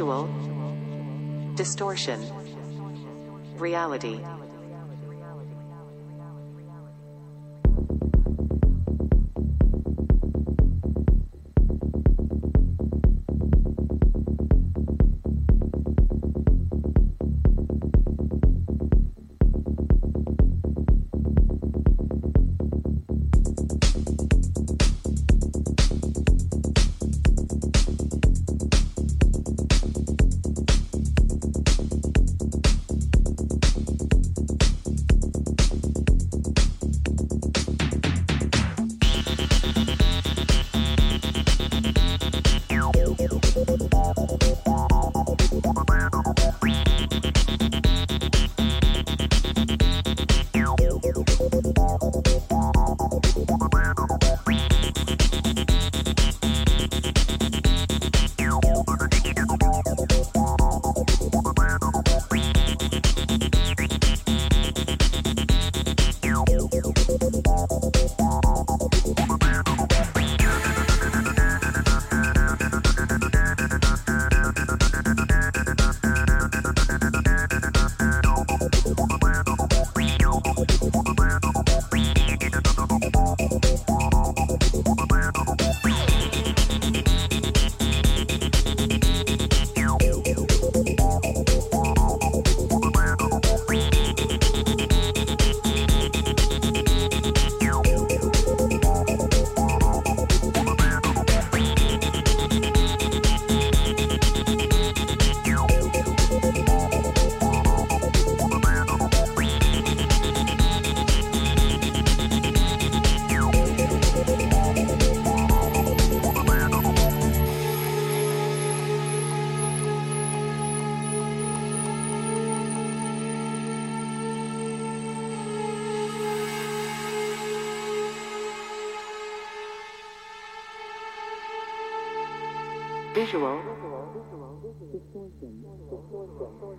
visual distortion reality.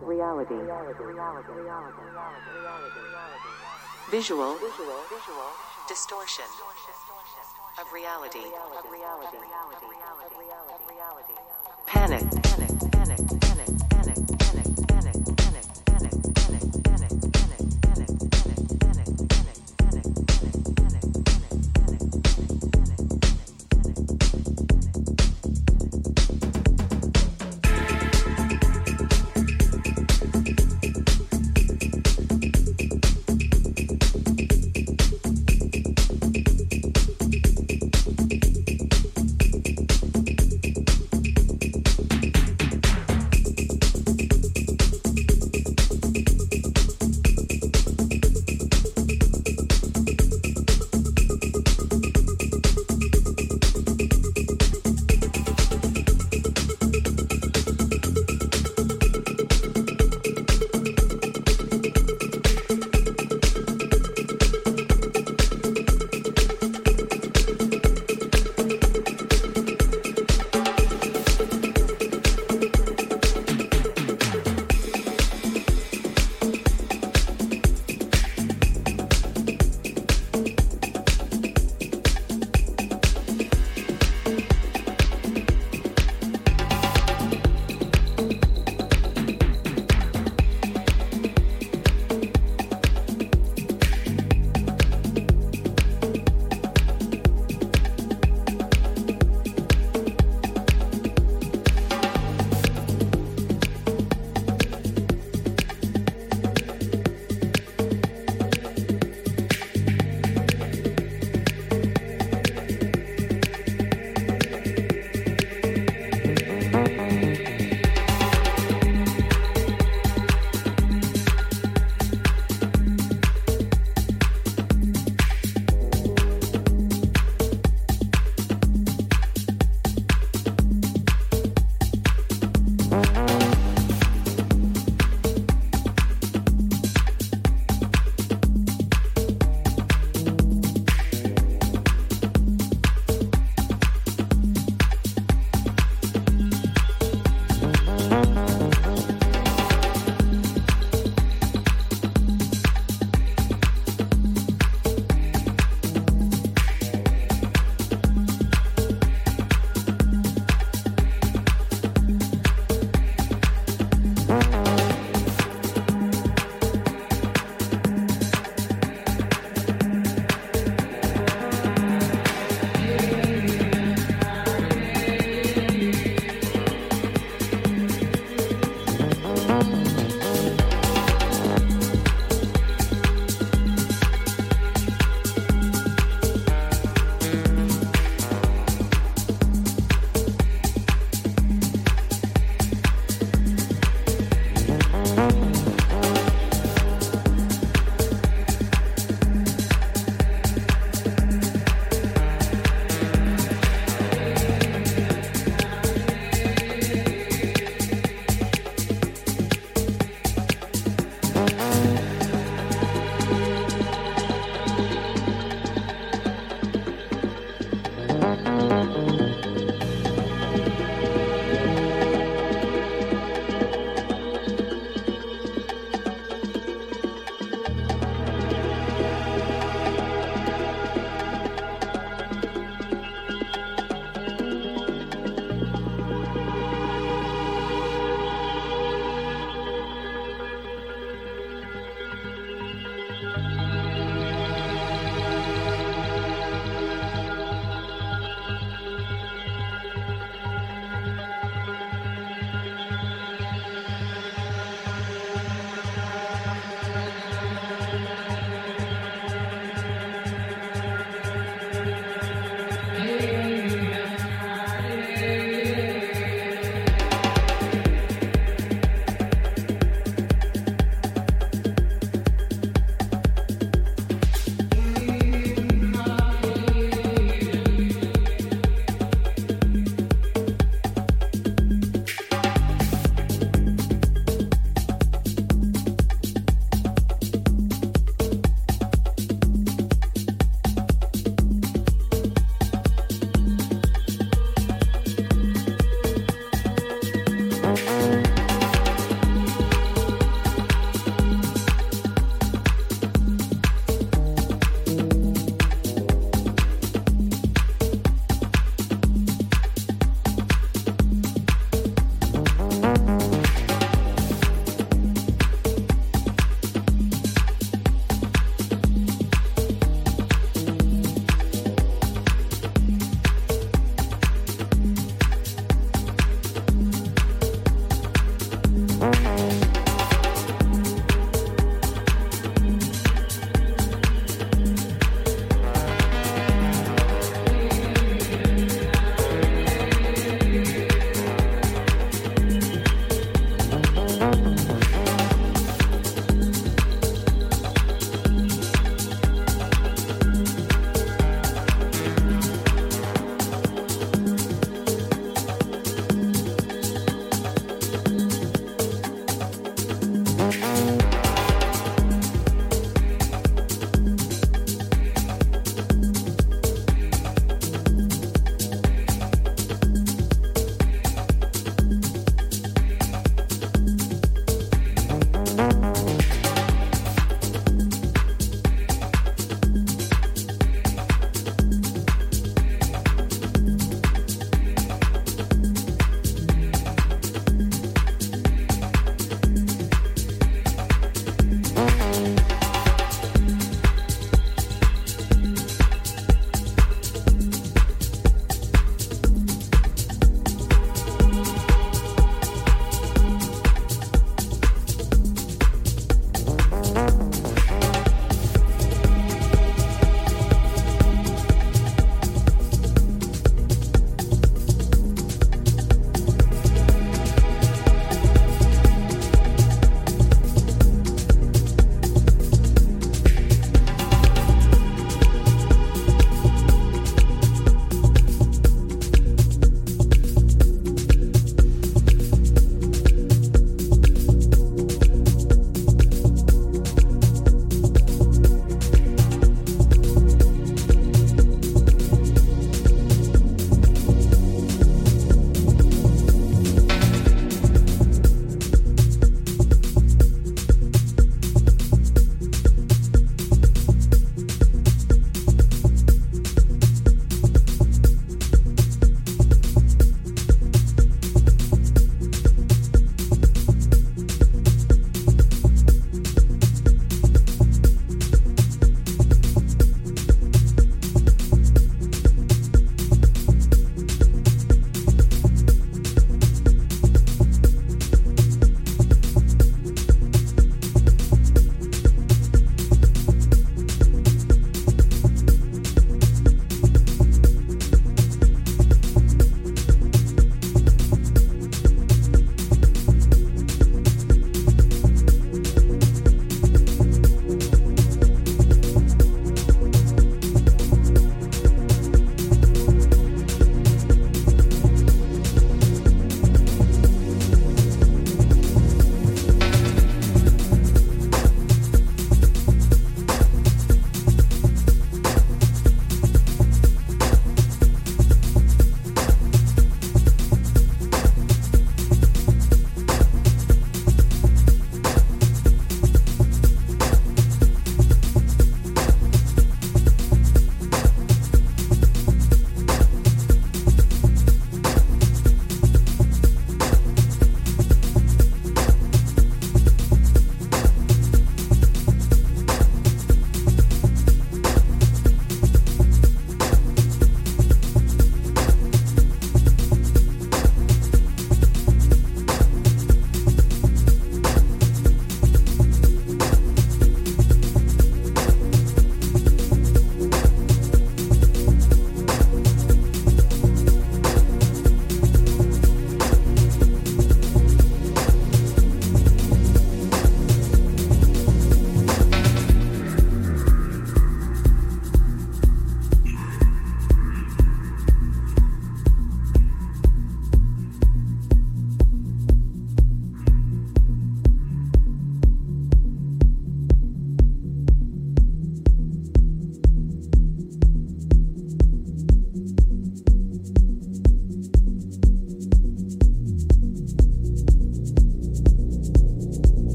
Reality. Visual. Distortion. Of reality. Of reality.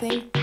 something?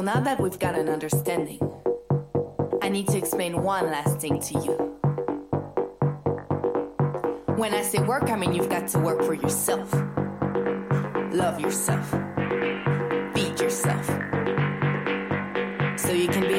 So now that we've got an understanding, I need to explain one last thing to you. When I say work, I mean you've got to work for yourself, love yourself, feed yourself, so you can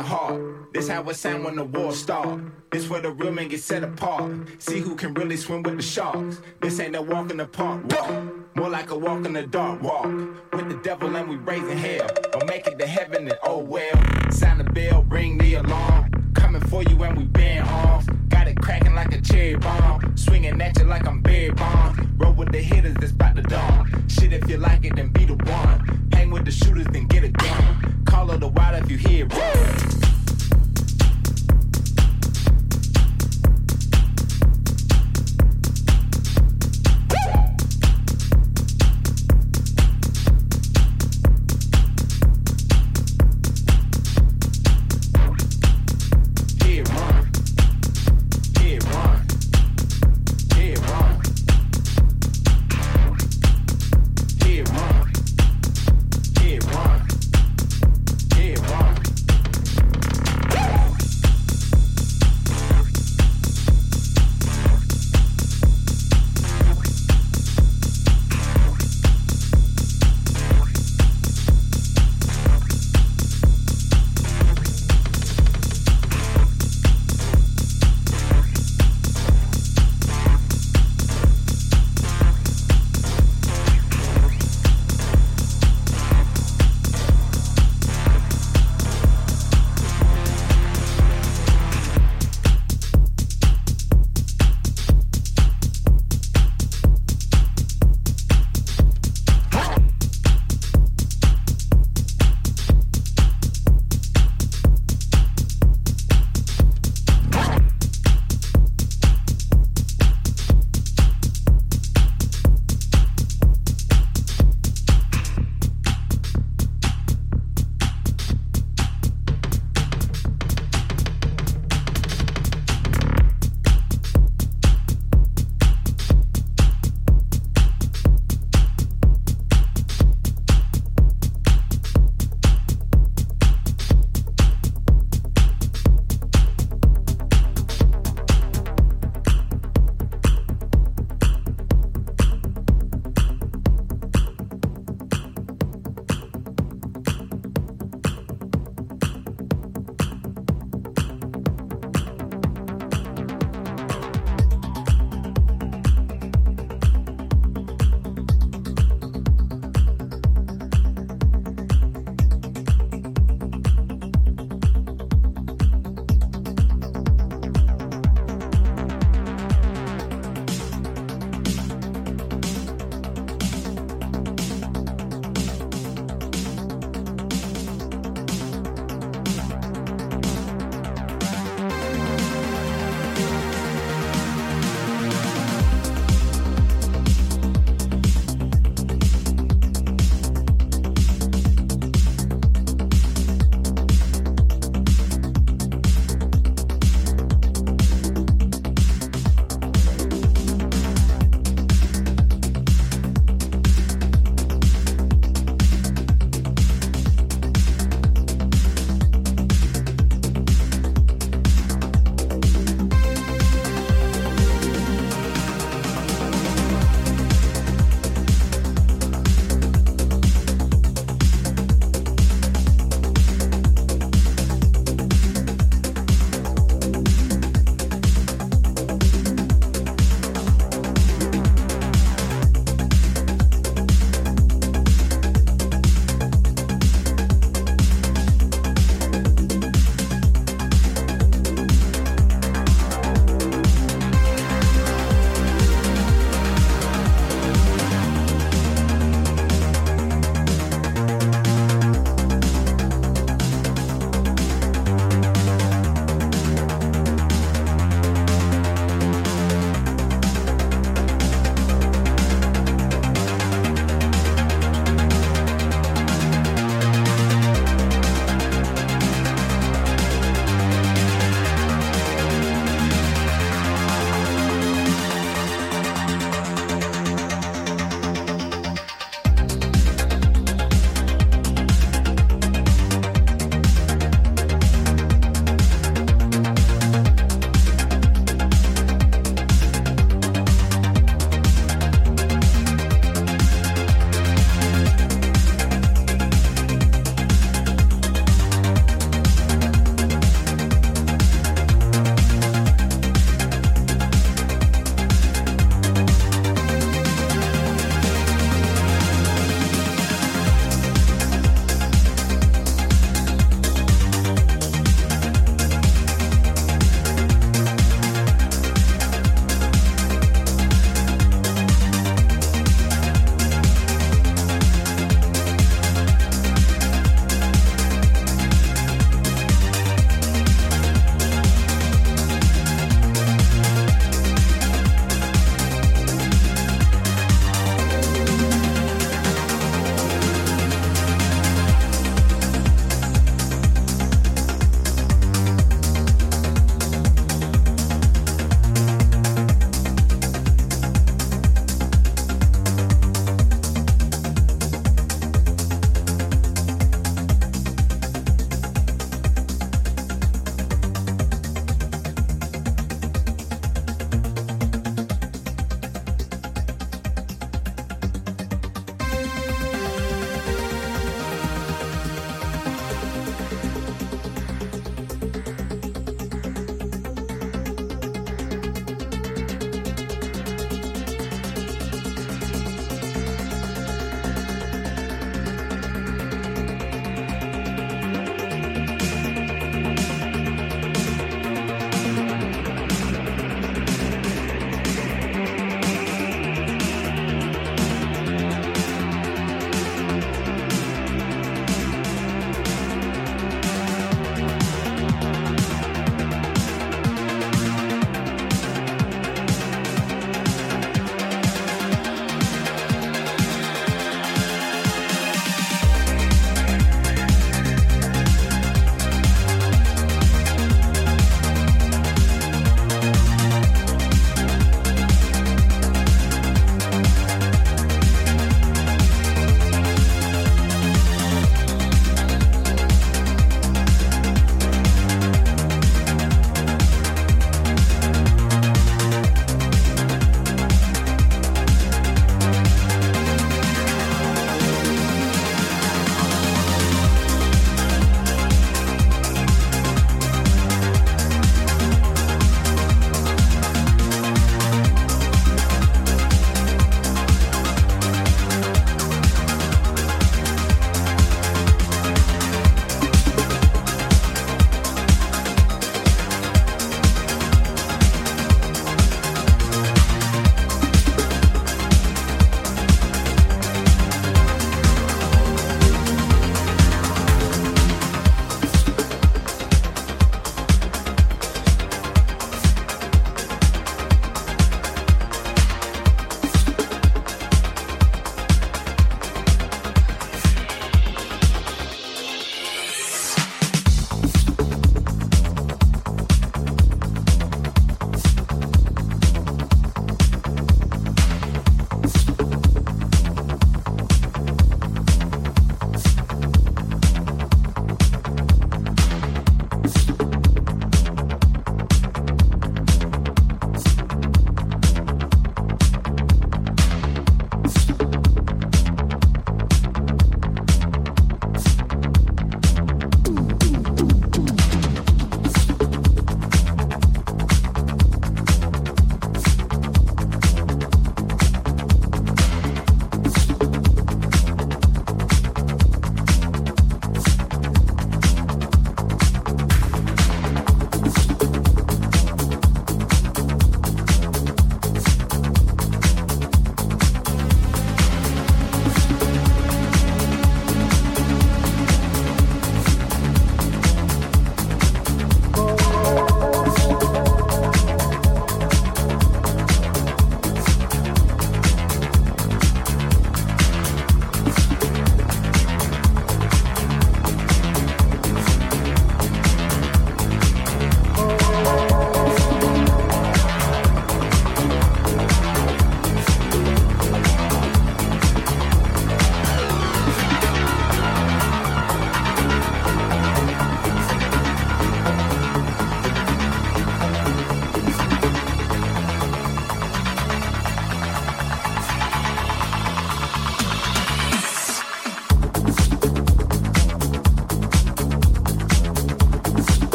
the heart. This how it sound when the war start. This where the real men get set apart. See who can really swim with the sharks. This ain't a walk in the park walk, more like a walk in the dark walk.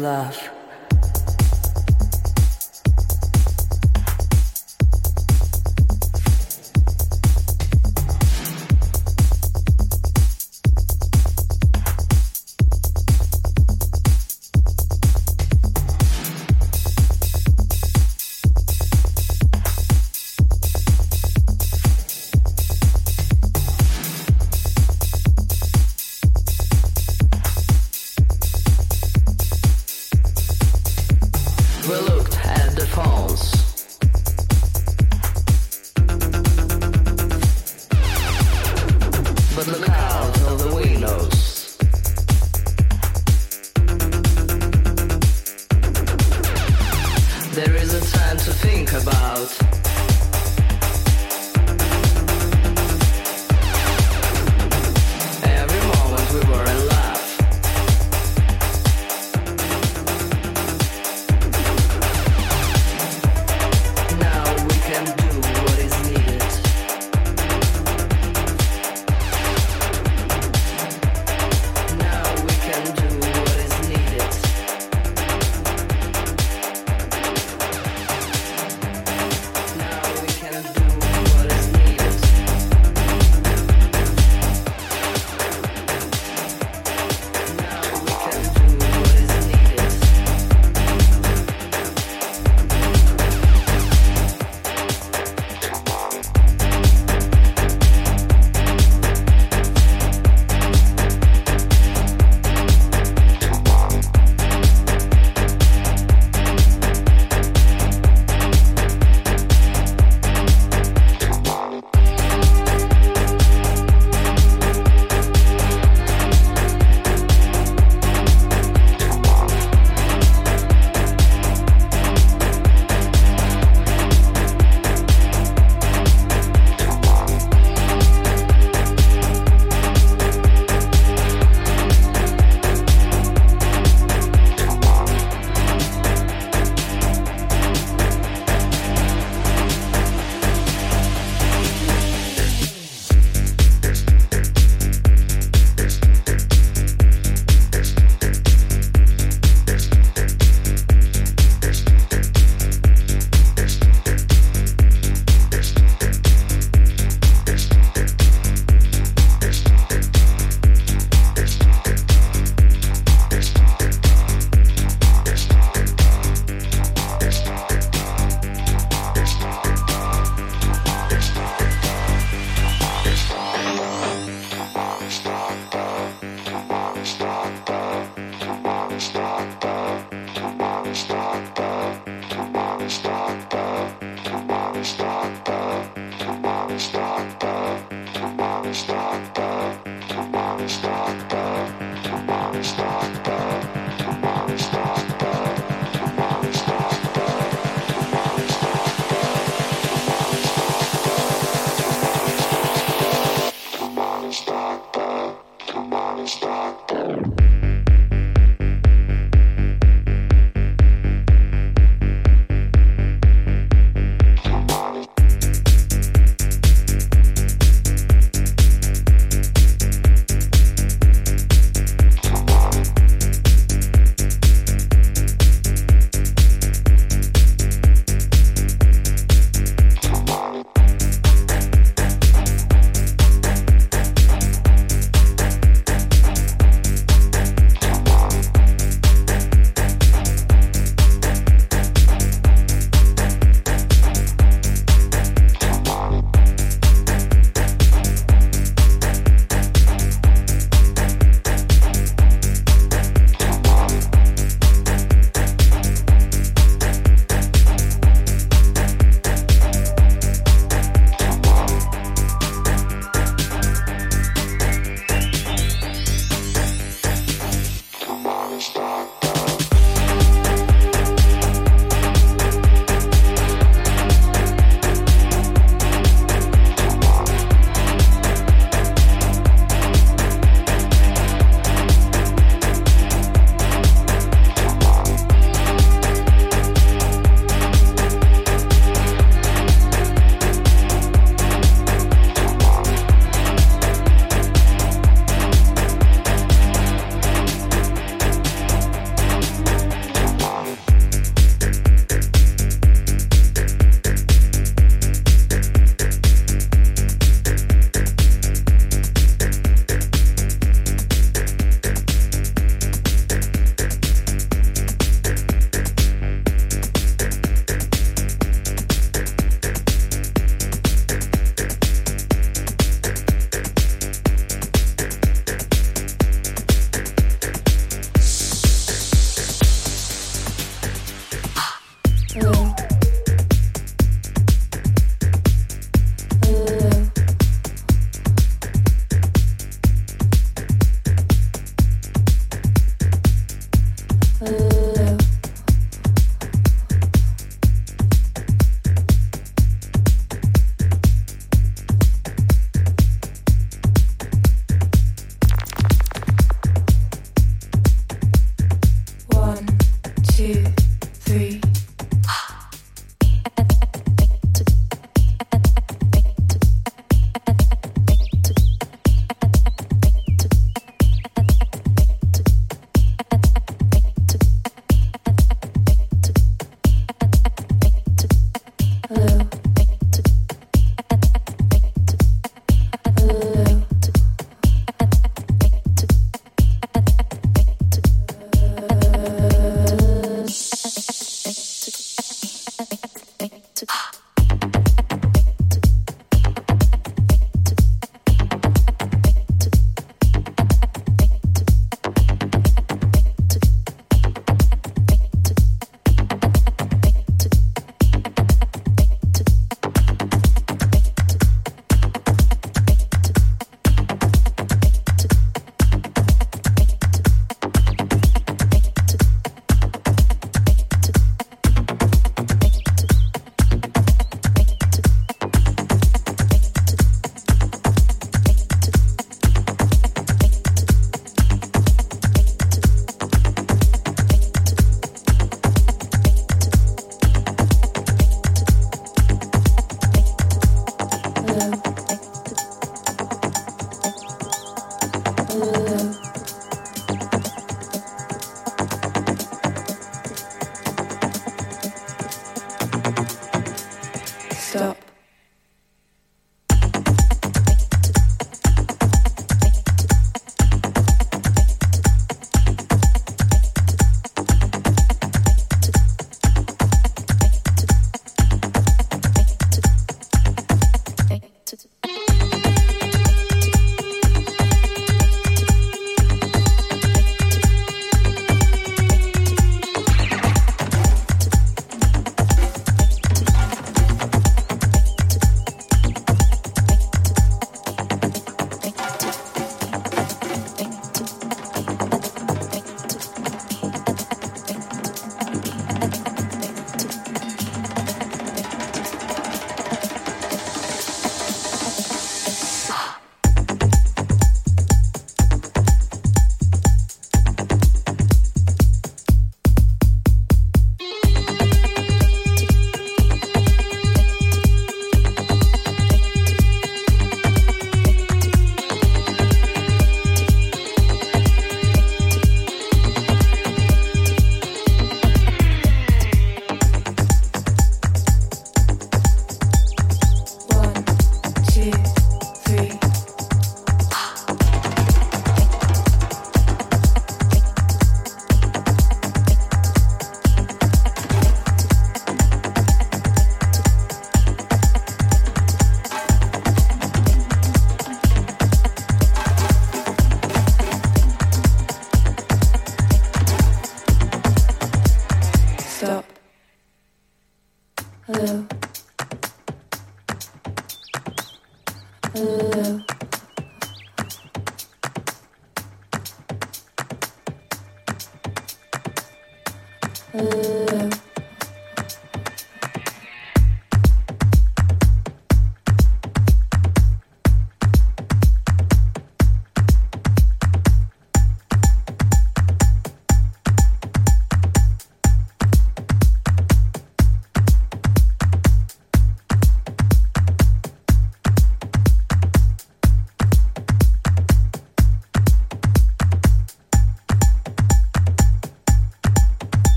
Love.